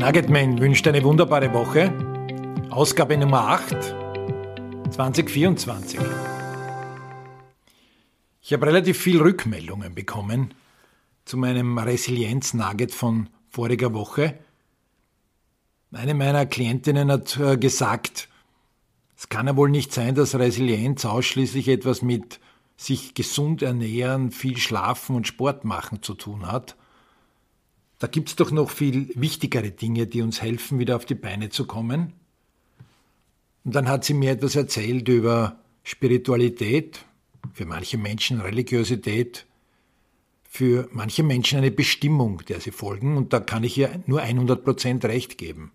Nuggetman wünscht eine wunderbare Woche. Ausgabe Nummer 8, 2024. Ich habe relativ viel Rückmeldungen bekommen zu meinem Resilienz-Nugget von voriger Woche. Eine meiner Klientinnen hat äh, gesagt, es kann ja wohl nicht sein, dass Resilienz ausschließlich etwas mit sich gesund ernähren, viel schlafen und Sport machen zu tun hat. Da gibt es doch noch viel wichtigere Dinge, die uns helfen, wieder auf die Beine zu kommen. Und dann hat sie mir etwas erzählt über Spiritualität, für manche Menschen Religiosität, für manche Menschen eine Bestimmung, der sie folgen, und da kann ich ihr nur 100% recht geben.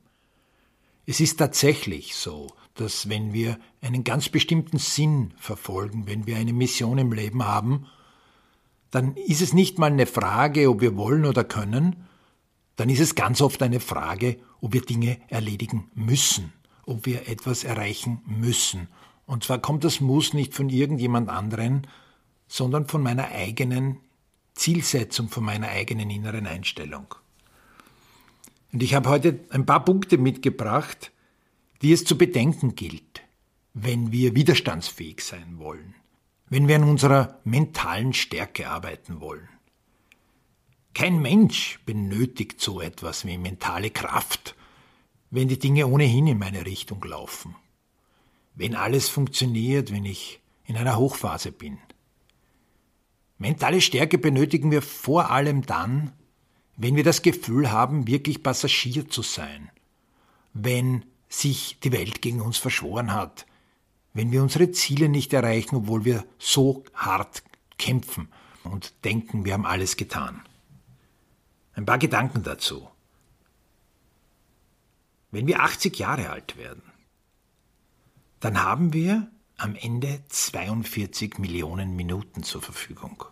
Es ist tatsächlich so, dass wenn wir einen ganz bestimmten Sinn verfolgen, wenn wir eine Mission im Leben haben, dann ist es nicht mal eine Frage, ob wir wollen oder können, dann ist es ganz oft eine Frage, ob wir Dinge erledigen müssen, ob wir etwas erreichen müssen. Und zwar kommt das Muss nicht von irgendjemand anderen, sondern von meiner eigenen Zielsetzung, von meiner eigenen inneren Einstellung. Und ich habe heute ein paar Punkte mitgebracht, die es zu bedenken gilt, wenn wir widerstandsfähig sein wollen, wenn wir an unserer mentalen Stärke arbeiten wollen. Kein Mensch benötigt so etwas wie mentale Kraft, wenn die Dinge ohnehin in meine Richtung laufen. Wenn alles funktioniert, wenn ich in einer Hochphase bin. Mentale Stärke benötigen wir vor allem dann, wenn wir das Gefühl haben, wirklich Passagier zu sein. Wenn sich die Welt gegen uns verschworen hat. Wenn wir unsere Ziele nicht erreichen, obwohl wir so hart kämpfen und denken, wir haben alles getan. Ein paar Gedanken dazu. Wenn wir 80 Jahre alt werden, dann haben wir am Ende 42 Millionen Minuten zur Verfügung.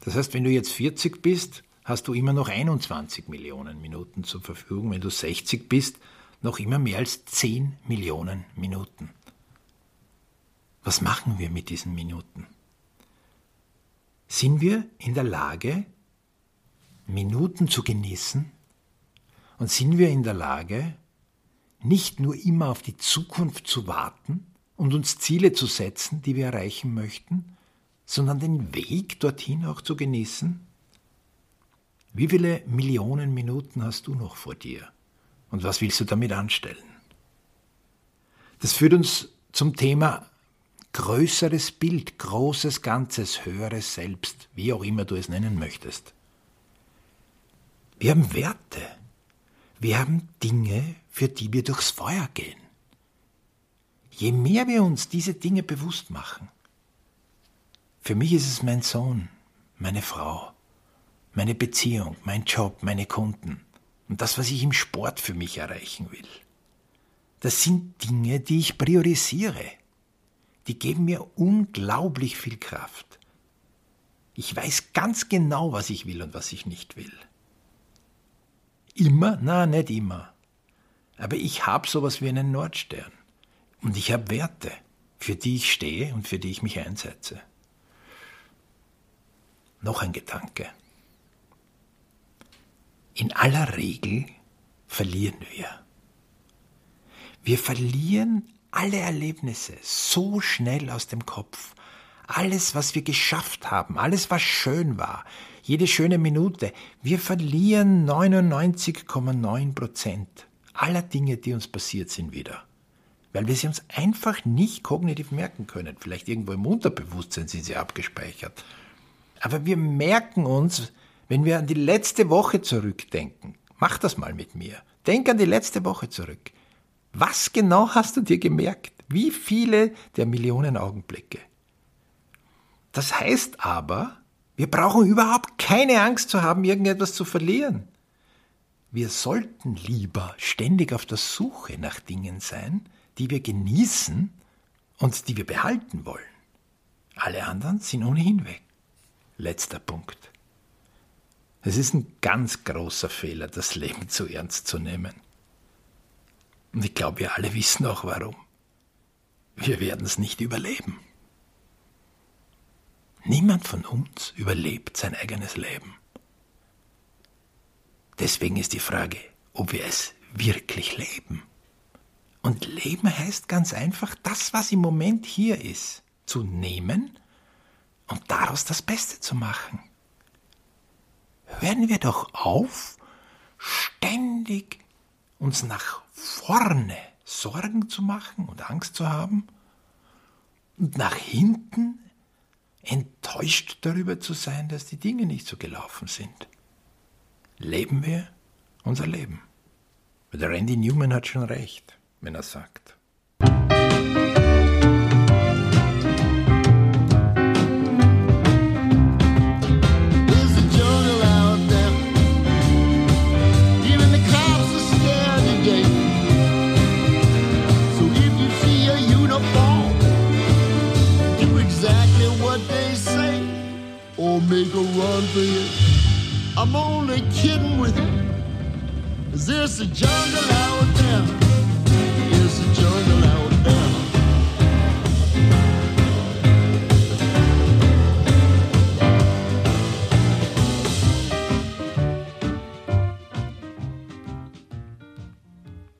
Das heißt, wenn du jetzt 40 bist, hast du immer noch 21 Millionen Minuten zur Verfügung. Wenn du 60 bist, noch immer mehr als 10 Millionen Minuten. Was machen wir mit diesen Minuten? Sind wir in der Lage, Minuten zu genießen? Und sind wir in der Lage, nicht nur immer auf die Zukunft zu warten und uns Ziele zu setzen, die wir erreichen möchten, sondern den Weg dorthin auch zu genießen? Wie viele Millionen Minuten hast du noch vor dir? Und was willst du damit anstellen? Das führt uns zum Thema größeres Bild, großes Ganzes, höheres Selbst, wie auch immer du es nennen möchtest. Wir haben Werte. Wir haben Dinge, für die wir durchs Feuer gehen. Je mehr wir uns diese Dinge bewusst machen, für mich ist es mein Sohn, meine Frau, meine Beziehung, mein Job, meine Kunden und das, was ich im Sport für mich erreichen will. Das sind Dinge, die ich priorisiere. Die geben mir unglaublich viel Kraft. Ich weiß ganz genau, was ich will und was ich nicht will. Immer? Na, nicht immer. Aber ich habe sowas wie einen Nordstern. Und ich habe Werte, für die ich stehe und für die ich mich einsetze. Noch ein Gedanke. In aller Regel verlieren wir. Wir verlieren alle Erlebnisse so schnell aus dem Kopf. Alles, was wir geschafft haben, alles, was schön war, jede schöne Minute. Wir verlieren 99,9 Prozent aller Dinge, die uns passiert sind, wieder. Weil wir sie uns einfach nicht kognitiv merken können. Vielleicht irgendwo im Unterbewusstsein sind sie abgespeichert. Aber wir merken uns, wenn wir an die letzte Woche zurückdenken. Mach das mal mit mir. Denk an die letzte Woche zurück. Was genau hast du dir gemerkt? Wie viele der Millionen Augenblicke? Das heißt aber, wir brauchen überhaupt keine Angst zu haben, irgendetwas zu verlieren. Wir sollten lieber ständig auf der Suche nach Dingen sein, die wir genießen und die wir behalten wollen. Alle anderen sind ohnehin weg. Letzter Punkt. Es ist ein ganz großer Fehler, das Leben zu ernst zu nehmen. Und ich glaube, wir alle wissen auch warum. Wir werden es nicht überleben. Niemand von uns überlebt sein eigenes Leben. Deswegen ist die Frage, ob wir es wirklich leben. Und Leben heißt ganz einfach, das, was im Moment hier ist, zu nehmen und daraus das Beste zu machen. Hören wir doch auf, ständig uns nach vorne Sorgen zu machen und Angst zu haben und nach hinten enttäuscht darüber zu sein, dass die Dinge nicht so gelaufen sind. Leben wir unser Leben. Der Randy Newman hat schon recht, wenn er sagt. Make a run for it. I'm only kidding with you. Is this a jungle out there? It's a jungle.